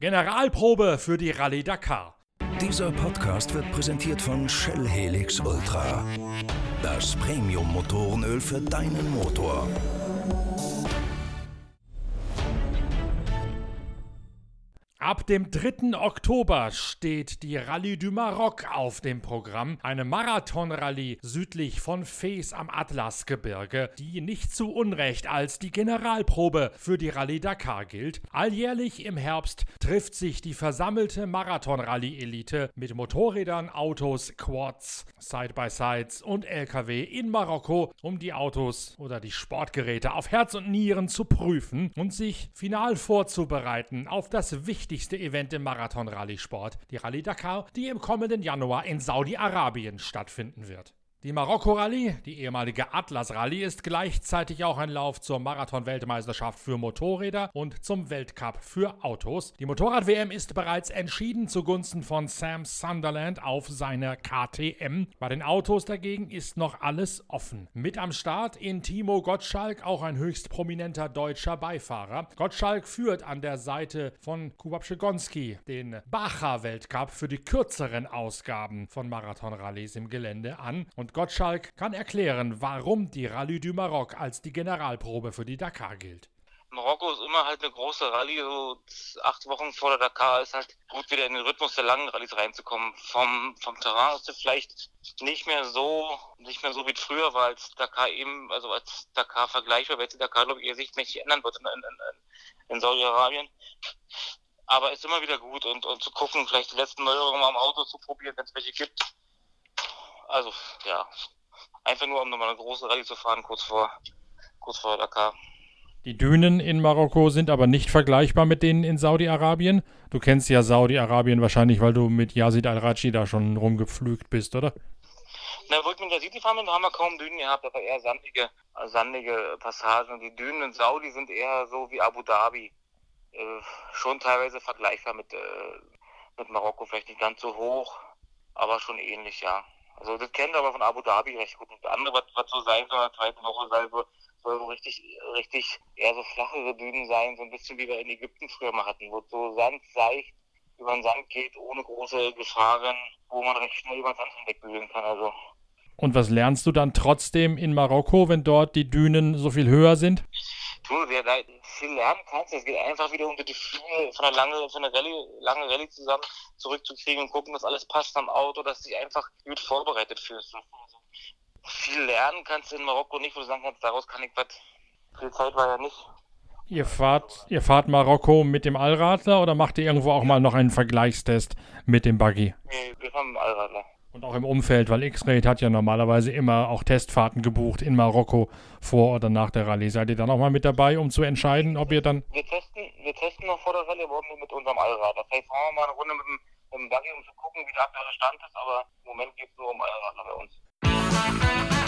Generalprobe für die Rallye Dakar. Dieser Podcast wird präsentiert von Shell Helix Ultra. Das Premium-Motorenöl für deinen Motor. Ab dem 3. Oktober steht die Rallye du Maroc auf dem Programm, eine Marathonrallye südlich von Fes am Atlasgebirge, die nicht zu Unrecht als die Generalprobe für die Rallye Dakar gilt. Alljährlich im Herbst trifft sich die versammelte Marathonrallye-Elite mit Motorrädern, Autos, Quads, Side-by-Sides und LKW in Marokko, um die Autos oder die Sportgeräte auf Herz und Nieren zu prüfen und sich final vorzubereiten auf das wichtigste Event im Marathon-Rallye-Sport, die Rallye Dakar, die im kommenden Januar in Saudi-Arabien stattfinden wird. Die Marokko-Rallye, die ehemalige Atlas-Rallye, ist gleichzeitig auch ein Lauf zur Marathon-Weltmeisterschaft für Motorräder und zum Weltcup für Autos. Die Motorrad-WM ist bereits entschieden zugunsten von Sam Sunderland auf seiner KTM. Bei den Autos dagegen ist noch alles offen. Mit am Start in Timo Gottschalk auch ein höchst prominenter deutscher Beifahrer. Gottschalk führt an der Seite von Kubab Schigonski den Bacha-Weltcup für die kürzeren Ausgaben von Marathon-Rallyes im Gelände an und Gottschalk kann erklären, warum die Rallye du Maroc als die Generalprobe für die Dakar gilt. Marokko ist immer halt eine große Rallye, so acht Wochen vor der Dakar ist halt gut wieder in den Rhythmus der langen Rallyes reinzukommen. Vom, vom Terrain ist es vielleicht nicht mehr so, nicht mehr so wie früher war, als Dakar eben, also als Dakar vergleichbar, weil die Dakar, glaube ich, ihr Sicht mächtig ändern wird in, in, in Saudi-Arabien. Aber ist immer wieder gut und, und zu gucken, vielleicht die letzten Neuerungen am Auto zu probieren, wenn es welche gibt. Also, ja. Einfach nur, um nochmal eine große Rallye zu fahren, kurz vor, kurz vor Dakar. Die Dünen in Marokko sind aber nicht vergleichbar mit denen in Saudi-Arabien. Du kennst ja Saudi-Arabien wahrscheinlich, weil du mit Yazid al-Raji da schon rumgepflügt bist, oder? Na, wo ich mit Yazid gefahren bin, da haben wir kaum Dünen gehabt, aber eher sandige, sandige Passagen. Die Dünen in Saudi sind eher so wie Abu Dhabi. Äh, schon teilweise vergleichbar mit, äh, mit Marokko, vielleicht nicht ganz so hoch, aber schon ähnlich, ja. Also das kennt aber von Abu Dhabi recht gut. Und das andere, was, was so sein soll, in der zweiten Woche soll, so, soll so richtig, richtig eher so flachere Dünen sein, so ein bisschen wie wir in Ägypten früher mal hatten, wo so Sand seicht über den Sand geht, ohne große Gefahren, wo man recht schnell über den Sand hinwegbügeln kann. Also. Und was lernst du dann trotzdem in Marokko, wenn dort die Dünen so viel höher sind? Du, wer da viel lernen kannst, es geht einfach wieder um die Gefühle von einer lange, von einer Rallye, lange Rallye zusammen zurückzukriegen und gucken, dass alles passt am Auto, dass du dich einfach gut vorbereitet fühlst. Also, viel lernen kannst du in Marokko nicht, wo du sagen kannst, daraus kann ich was. Viel Zeit war ja nicht. Ihr fahrt, ihr fahrt Marokko mit dem Allradler oder macht ihr irgendwo auch mal noch einen Vergleichstest mit dem Buggy? Nee, wir fahren mit dem Allradler. Und auch im Umfeld, weil X-Raid hat ja normalerweise immer auch Testfahrten gebucht in Marokko vor oder nach der Rallye. Seid ihr dann auch mal mit dabei, um zu entscheiden, ob ihr dann. Wir testen, wir testen noch vor der Rallye, aber mit unserem Allradler. Vielleicht fahren wir mal eine Runde mit dem, mit dem Buggy, um zu gucken, wie der aktuelle Stand ist, aber im Moment geht es nur um Allradler bei uns.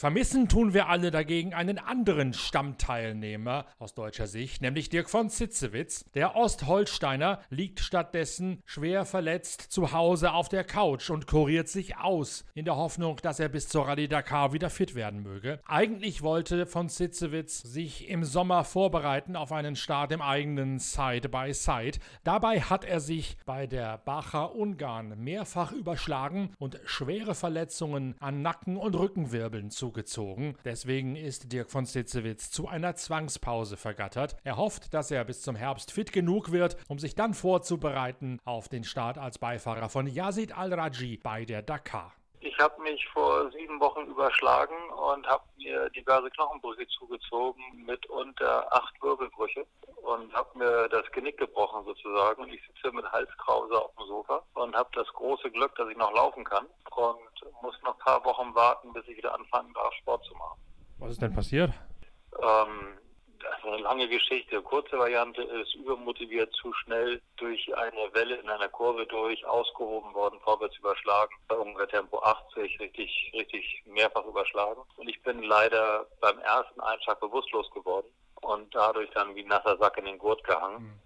Vermissen tun wir alle dagegen einen anderen Stammteilnehmer aus deutscher Sicht, nämlich Dirk von Zitzewitz. Der Ostholsteiner liegt stattdessen schwer verletzt zu Hause auf der Couch und kuriert sich aus, in der Hoffnung, dass er bis zur Rallye Dakar wieder fit werden möge. Eigentlich wollte von Zitzewitz sich im Sommer vorbereiten auf einen Start im eigenen Side-by-Side. Dabei hat er sich bei der Bacha Ungarn mehrfach überschlagen und schwere Verletzungen an Nacken- und Rückenwirbeln zugezogen. Deswegen ist Dirk von Sitzewitz zu einer Zwangspause vergattert. Er hofft, dass er bis zum Herbst fit genug wird, um sich dann vorzubereiten auf den Start als Beifahrer von Yazid Al-Raji bei der Dakar. Ich habe mich vor sieben Wochen überschlagen und habe mir diverse Knochenbrüche zugezogen, mitunter acht Wirbelbrüche und habe mir das Genick gebrochen sozusagen. Und ich sitze mit Halskrause auf dem Sofa und habe das große Glück, dass ich noch laufen kann und muss noch ein paar Wochen warten, bis ich wieder anfangen darf, Sport zu machen. Was ist denn passiert? Ähm, das ist eine lange Geschichte. Kurze Variante ist übermotiviert, zu schnell durch eine Welle in einer Kurve durch, ausgehoben worden, vorwärts überschlagen, bei ungefähr Tempo 80, richtig, richtig mehrfach überschlagen. Und ich bin leider beim ersten Einschlag bewusstlos geworden und dadurch dann wie ein nasser Sack in den Gurt gehangen. Mhm.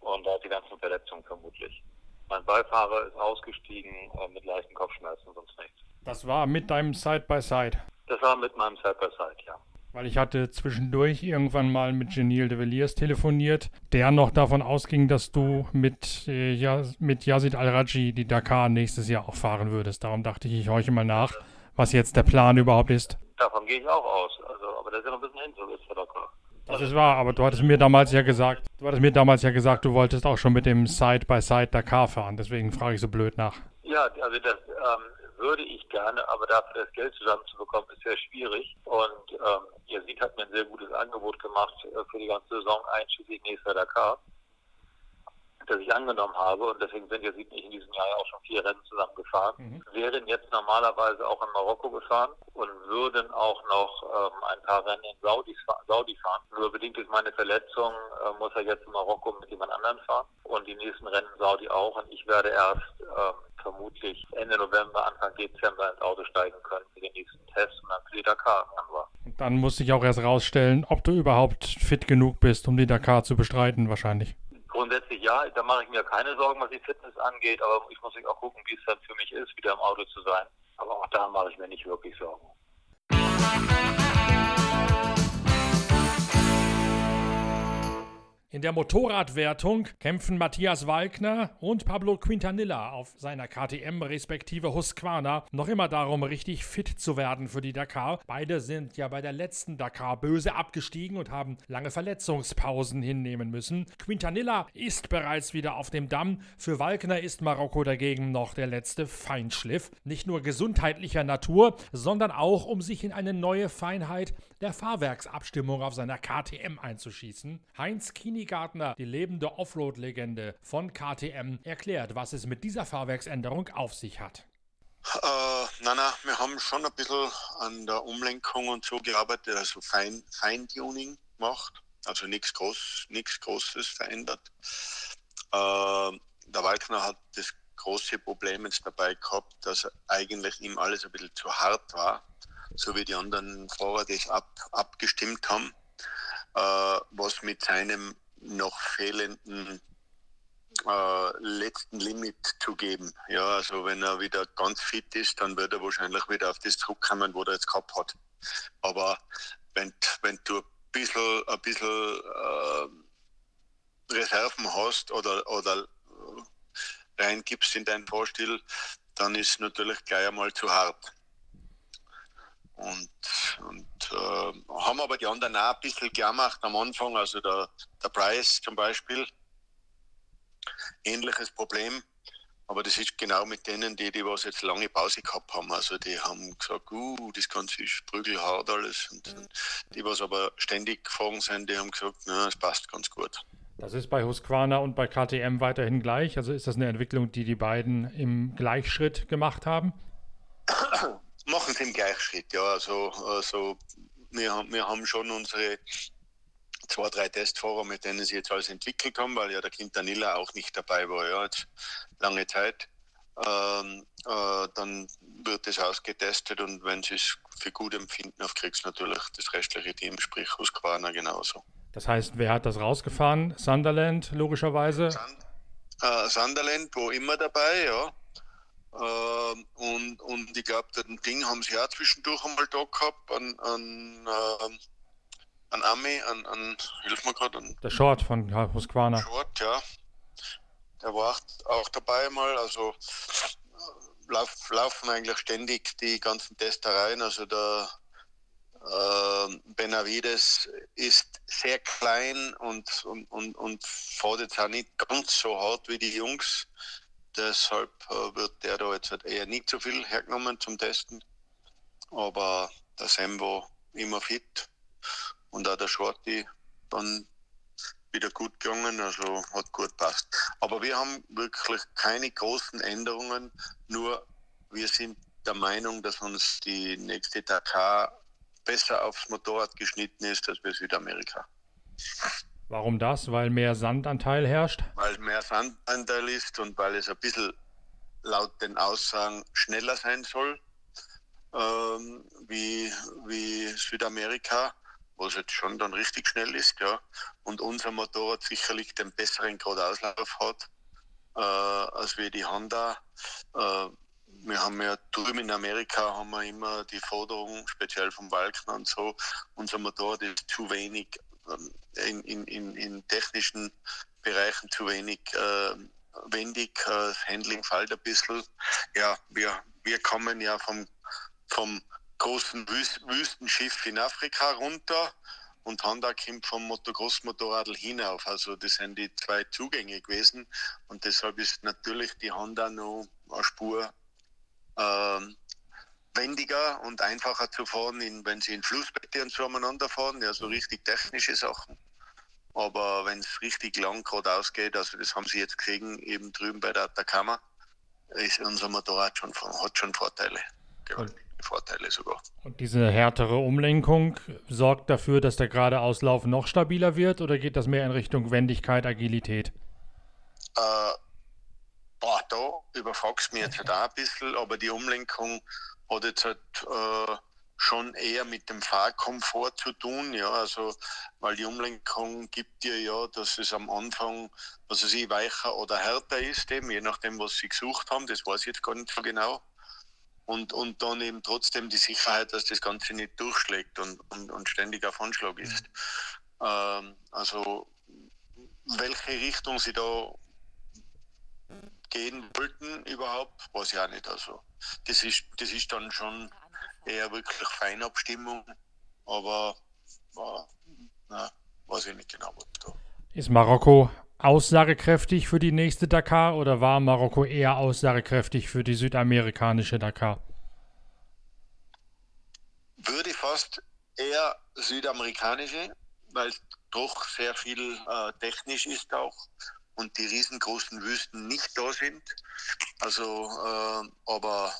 Und da die ganzen Verletzungen vermutlich. Mein Beifahrer ist ausgestiegen äh, mit leichten Kopfschmerzen, sonst nichts. Das war mit deinem Side-by-Side. -Side. Das war mit meinem Side-by-Side, -Side, ja. Weil ich hatte zwischendurch irgendwann mal mit Genil de Villiers telefoniert, der noch davon ausging, dass du mit, äh, ja, mit Yazid Al-Raji die Dakar nächstes Jahr auch fahren würdest. Darum dachte ich, ich horche mal nach, was jetzt der Plan überhaupt ist. Davon gehe ich auch aus. Also, aber das ist ja noch ein bisschen hin, so ist Dakar. Das ist wahr, aber du hattest mir damals ja gesagt, du hattest mir damals ja gesagt, du wolltest auch schon mit dem Side-by-Side -Side Dakar fahren. Deswegen frage ich so blöd nach. Ja, also das ähm, würde ich gerne, aber dafür das Geld zusammenzubekommen, ist sehr schwierig. Und ähm, Yazid hat mir ein sehr gutes Angebot gemacht äh, für die ganze Saison, einschließlich nächster Dakar das ich angenommen habe und deswegen sind jetzt in diesem Jahr auch schon vier Rennen zusammen gefahren, mhm. wären jetzt normalerweise auch in Marokko gefahren und würden auch noch ähm, ein paar Rennen in Saudi, Saudi fahren. Nur bedingt durch meine Verletzung äh, muss er jetzt in Marokko mit jemand anderem fahren und die nächsten Rennen in Saudi auch und ich werde erst ähm, vermutlich Ende November, Anfang Dezember ins Auto steigen können für den nächsten Test und dann für die Dakar im Januar. Dann muss ich auch erst rausstellen, ob du überhaupt fit genug bist, um die Dakar zu bestreiten wahrscheinlich. Grundsätzlich ja, da mache ich mir keine Sorgen, was die Fitness angeht, aber ich muss auch gucken, wie es dann für mich ist, wieder im Auto zu sein. Aber auch da mache ich mir nicht wirklich Sorgen. In der Motorradwertung kämpfen Matthias Walkner und Pablo Quintanilla auf seiner KTM respektive Husqvarna noch immer darum, richtig fit zu werden für die Dakar. Beide sind ja bei der letzten Dakar böse abgestiegen und haben lange Verletzungspausen hinnehmen müssen. Quintanilla ist bereits wieder auf dem Damm. Für Walkner ist Marokko dagegen noch der letzte Feinschliff. Nicht nur gesundheitlicher Natur, sondern auch um sich in eine neue Feinheit der Fahrwerksabstimmung auf seiner KTM einzuschießen. Heinz Kinigartner, die lebende Offroad-Legende von KTM, erklärt, was es mit dieser Fahrwerksänderung auf sich hat. Äh, nein, nein, wir haben schon ein bisschen an der Umlenkung und so gearbeitet, also Fein, Feintuning gemacht, also nichts groß, Großes verändert. Äh, der Walkner hat das große Problem jetzt dabei gehabt, dass eigentlich ihm alles ein bisschen zu hart war so wie die anderen Fahrer das ab, abgestimmt haben, äh, was mit seinem noch fehlenden äh, letzten Limit zu geben. Ja, also wenn er wieder ganz fit ist, dann wird er wahrscheinlich wieder auf das zurückkommen, wo er jetzt gehabt hat. Aber wenn, wenn du ein bisschen, ein bisschen äh, Reserven hast oder, oder äh, reingibst in deinen Fahrstil, dann ist es natürlich gleich einmal zu hart. Und, und äh, haben aber die anderen auch ein bisschen gemacht am Anfang. Also der, der Price zum Beispiel, ähnliches Problem. Aber das ist genau mit denen, die, die was jetzt lange Pause gehabt haben. Also die haben gesagt, uh, das Ganze ist prügelhart alles. Und, und die, was aber ständig gefahren sind, die haben gesagt, na, es passt ganz gut. Das ist bei Husqvarna und bei KTM weiterhin gleich. Also ist das eine Entwicklung, die die beiden im Gleichschritt gemacht haben? Machen sie im Gleichschritt, ja. Also, also wir, wir haben schon unsere zwei, drei Testfahrer, mit denen sie jetzt alles entwickelt haben, weil ja der Quintanilla auch nicht dabei war, ja, jetzt lange Zeit. Ähm, äh, dann wird es ausgetestet und wenn sie es für gut empfinden, auf kriegst natürlich das restliche Team, sprich Husqvarna genauso. Das heißt, wer hat das rausgefahren? Sunderland, logischerweise? Sand, äh, Sunderland, wo immer dabei, ja. Ähm, und, und ich glaube, den Ding haben sie auch zwischendurch einmal da gehabt, an, an, äh, an Ami, an, an hilf mir gerade. Der Short von Husqvarna. Short, ja. Der war auch dabei mal, also äh, lauf, laufen eigentlich ständig die ganzen Testereien. Also der äh, Benavides ist sehr klein und, und, und, und fährt jetzt auch nicht ganz so hart wie die Jungs. Deshalb äh, wird der da jetzt halt eher nicht so viel hergenommen zum Testen. Aber der Sam war immer fit und auch der Shorty dann wieder gut gegangen, also hat gut passt. Aber wir haben wirklich keine großen Änderungen, nur wir sind der Meinung, dass uns die nächste Dakar besser aufs Motorrad geschnitten ist als bei Südamerika. Warum das? Weil mehr Sandanteil herrscht? Weil mehr Sandanteil ist und weil es ein bisschen laut den Aussagen schneller sein soll ähm, wie, wie Südamerika, wo es jetzt schon dann richtig schnell ist. Ja. Und unser Motorrad sicherlich den besseren Gradauslauf hat äh, als wie die Honda. Äh, wir haben ja drüben in Amerika haben wir immer die Forderung, speziell vom Walken und so, unser Motorrad ist zu wenig in, in, in, technischen Bereichen zu wenig äh, wendig, äh, das Handling fällt ein bisschen. Ja, wir, wir kommen ja vom, vom großen Wüstenschiff in Afrika runter und Honda kommt vom Motocross-Motorrad hinauf. Also das sind die zwei Zugänge gewesen und deshalb ist natürlich die Honda noch eine Spur ähm, wendiger und einfacher zu fahren, in, wenn sie in Flussbette und so umeinander fahren, ja so richtig technische Sachen. Aber wenn es richtig lang geradeaus geht, also das haben sie jetzt gekriegt, eben drüben bei der Atacama, ist unser Motorrad schon, hat schon Vorteile. Vorteile sogar. Und diese härtere Umlenkung sorgt dafür, dass der gerade Auslauf noch stabiler wird oder geht das mehr in Richtung Wendigkeit, Agilität? Äh, boah, da überfragst du mich jetzt halt auch ein bisschen, aber die Umlenkung hat jetzt halt äh, schon eher mit dem Fahrkomfort zu tun, ja, also weil die Umlenkung gibt dir ja, dass es am Anfang, was weiß ich, weicher oder härter ist, eben, je nachdem, was sie gesucht haben, das weiß ich jetzt gar nicht so genau. Und, und dann eben trotzdem die Sicherheit, dass das Ganze nicht durchschlägt und, und, und ständig auf Anschlag ist. Mhm. Ähm, also welche Richtung sie da gehen wollten überhaupt, weiß ich auch nicht. Also das ist, das ist dann schon eher wirklich Feinabstimmung, aber äh, na, weiß ich nicht genau, was da. Ist Marokko aussagekräftig für die nächste Dakar oder war Marokko eher aussagekräftig für die südamerikanische Dakar? Würde fast eher südamerikanische, weil doch sehr viel äh, technisch ist auch und die riesengroßen Wüsten nicht da sind. Also, äh, aber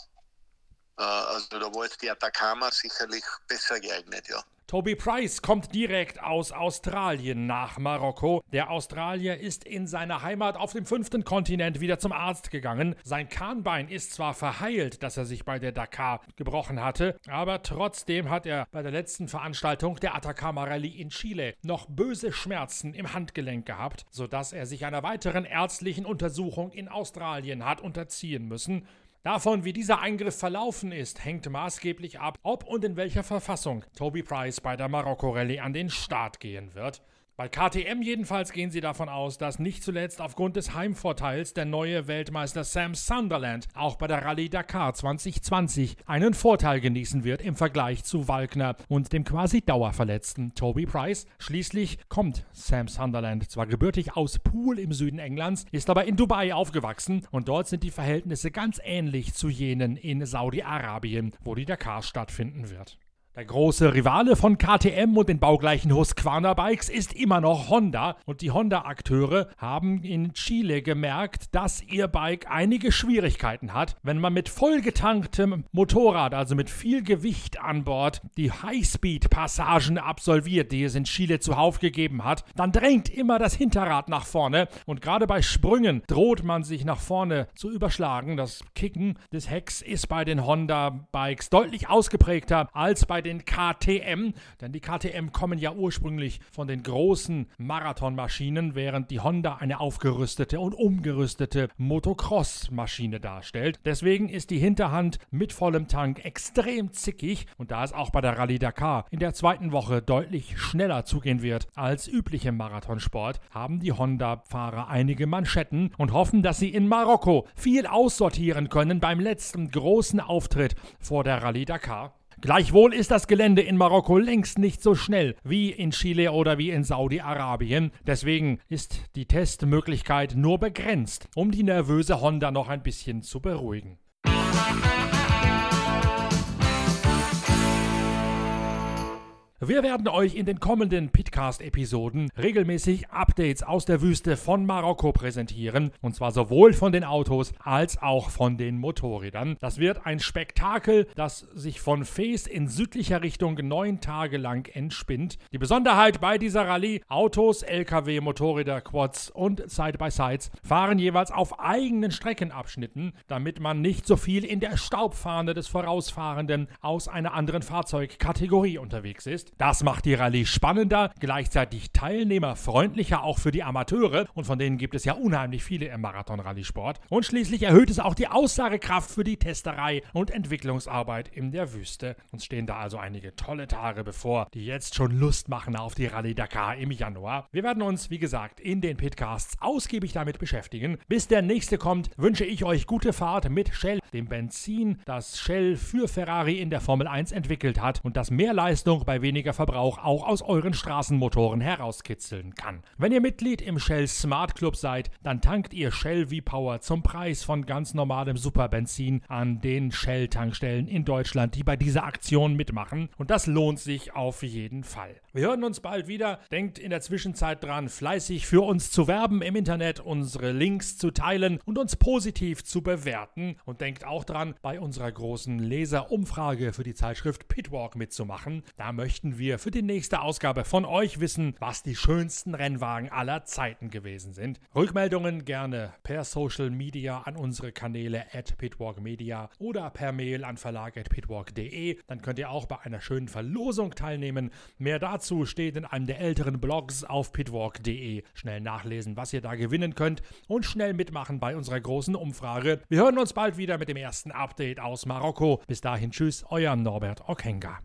äh, also da war jetzt die Atacama sicherlich besser geeignet, ja. Toby Price kommt direkt aus Australien nach Marokko. Der Australier ist in seiner Heimat auf dem fünften Kontinent wieder zum Arzt gegangen. Sein Kahnbein ist zwar verheilt, dass er sich bei der Dakar gebrochen hatte, aber trotzdem hat er bei der letzten Veranstaltung der Atacama Rallye in Chile noch böse Schmerzen im Handgelenk gehabt, sodass er sich einer weiteren ärztlichen Untersuchung in Australien hat unterziehen müssen. Davon, wie dieser Eingriff verlaufen ist, hängt maßgeblich ab, ob und in welcher Verfassung Toby Price bei der Marokko-Rallye an den Start gehen wird. Bei KTM jedenfalls gehen sie davon aus, dass nicht zuletzt aufgrund des Heimvorteils der neue Weltmeister Sam Sunderland auch bei der Rallye Dakar 2020 einen Vorteil genießen wird im Vergleich zu Walkner und dem quasi dauerverletzten Toby Price. Schließlich kommt Sam Sunderland zwar gebürtig aus Poole im Süden Englands, ist aber in Dubai aufgewachsen und dort sind die Verhältnisse ganz ähnlich zu jenen in Saudi-Arabien, wo die Dakar stattfinden wird. Der große Rivale von KTM und den baugleichen Husqvarna Bikes ist immer noch Honda. Und die Honda-Akteure haben in Chile gemerkt, dass ihr Bike einige Schwierigkeiten hat, wenn man mit vollgetanktem Motorrad, also mit viel Gewicht an Bord, die Highspeed-Passagen absolviert, die es in Chile zuhauf gegeben hat, dann drängt immer das Hinterrad nach vorne. Und gerade bei Sprüngen droht man sich nach vorne zu überschlagen. Das Kicken des Hecks ist bei den Honda-Bikes deutlich ausgeprägter als bei den KTM, denn die KTM kommen ja ursprünglich von den großen Marathonmaschinen, während die Honda eine aufgerüstete und umgerüstete Motocross-Maschine darstellt. Deswegen ist die Hinterhand mit vollem Tank extrem zickig und da es auch bei der Rallye Dakar in der zweiten Woche deutlich schneller zugehen wird als üblich Marathonsport, haben die Honda-Fahrer einige Manschetten und hoffen, dass sie in Marokko viel aussortieren können beim letzten großen Auftritt vor der Rallye Dakar. Gleichwohl ist das Gelände in Marokko längst nicht so schnell wie in Chile oder wie in Saudi-Arabien. Deswegen ist die Testmöglichkeit nur begrenzt, um die nervöse Honda noch ein bisschen zu beruhigen. Wir werden euch in den kommenden Pitcast-Episoden regelmäßig Updates aus der Wüste von Marokko präsentieren. Und zwar sowohl von den Autos als auch von den Motorrädern. Das wird ein Spektakel, das sich von Fes in südlicher Richtung neun Tage lang entspinnt. Die Besonderheit bei dieser Rallye: Autos, LKW, Motorräder, Quads und Side-by-Sides fahren jeweils auf eigenen Streckenabschnitten, damit man nicht so viel in der Staubfahne des Vorausfahrenden aus einer anderen Fahrzeugkategorie unterwegs ist. Ist. Das macht die Rallye spannender, gleichzeitig teilnehmerfreundlicher auch für die Amateure und von denen gibt es ja unheimlich viele im Marathon-Rallye-Sport. Und schließlich erhöht es auch die Aussagekraft für die Testerei und Entwicklungsarbeit in der Wüste. Uns stehen da also einige tolle Tage bevor, die jetzt schon Lust machen auf die Rallye Dakar im Januar. Wir werden uns, wie gesagt, in den Pitcasts ausgiebig damit beschäftigen. Bis der nächste kommt, wünsche ich euch gute Fahrt mit Shell, dem Benzin, das Shell für Ferrari in der Formel 1 entwickelt hat und das mehr Leistung bei weniger Verbrauch auch aus euren Straßenmotoren herauskitzeln kann. Wenn ihr Mitglied im Shell Smart Club seid, dann tankt ihr Shell V-Power zum Preis von ganz normalem Superbenzin an den Shell-Tankstellen in Deutschland, die bei dieser Aktion mitmachen. Und das lohnt sich auf jeden Fall. Wir hören uns bald wieder. Denkt in der Zwischenzeit dran, fleißig für uns zu werben im Internet, unsere Links zu teilen und uns positiv zu bewerten. Und denkt auch dran, bei unserer großen Leserumfrage für die Zeitschrift Pitwalk mitzumachen. Da möchten wir für die nächste Ausgabe von euch wissen, was die schönsten Rennwagen aller Zeiten gewesen sind. Rückmeldungen gerne per Social Media an unsere Kanäle at pitwalkmedia oder per Mail an verlag.pitwalk.de. Dann könnt ihr auch bei einer schönen Verlosung teilnehmen. Mehr dazu steht in einem der älteren Blogs auf pitwalk.de. Schnell nachlesen, was ihr da gewinnen könnt und schnell mitmachen bei unserer großen Umfrage. Wir hören uns bald wieder mit dem ersten Update aus Marokko. Bis dahin, tschüss, euer Norbert Okenga.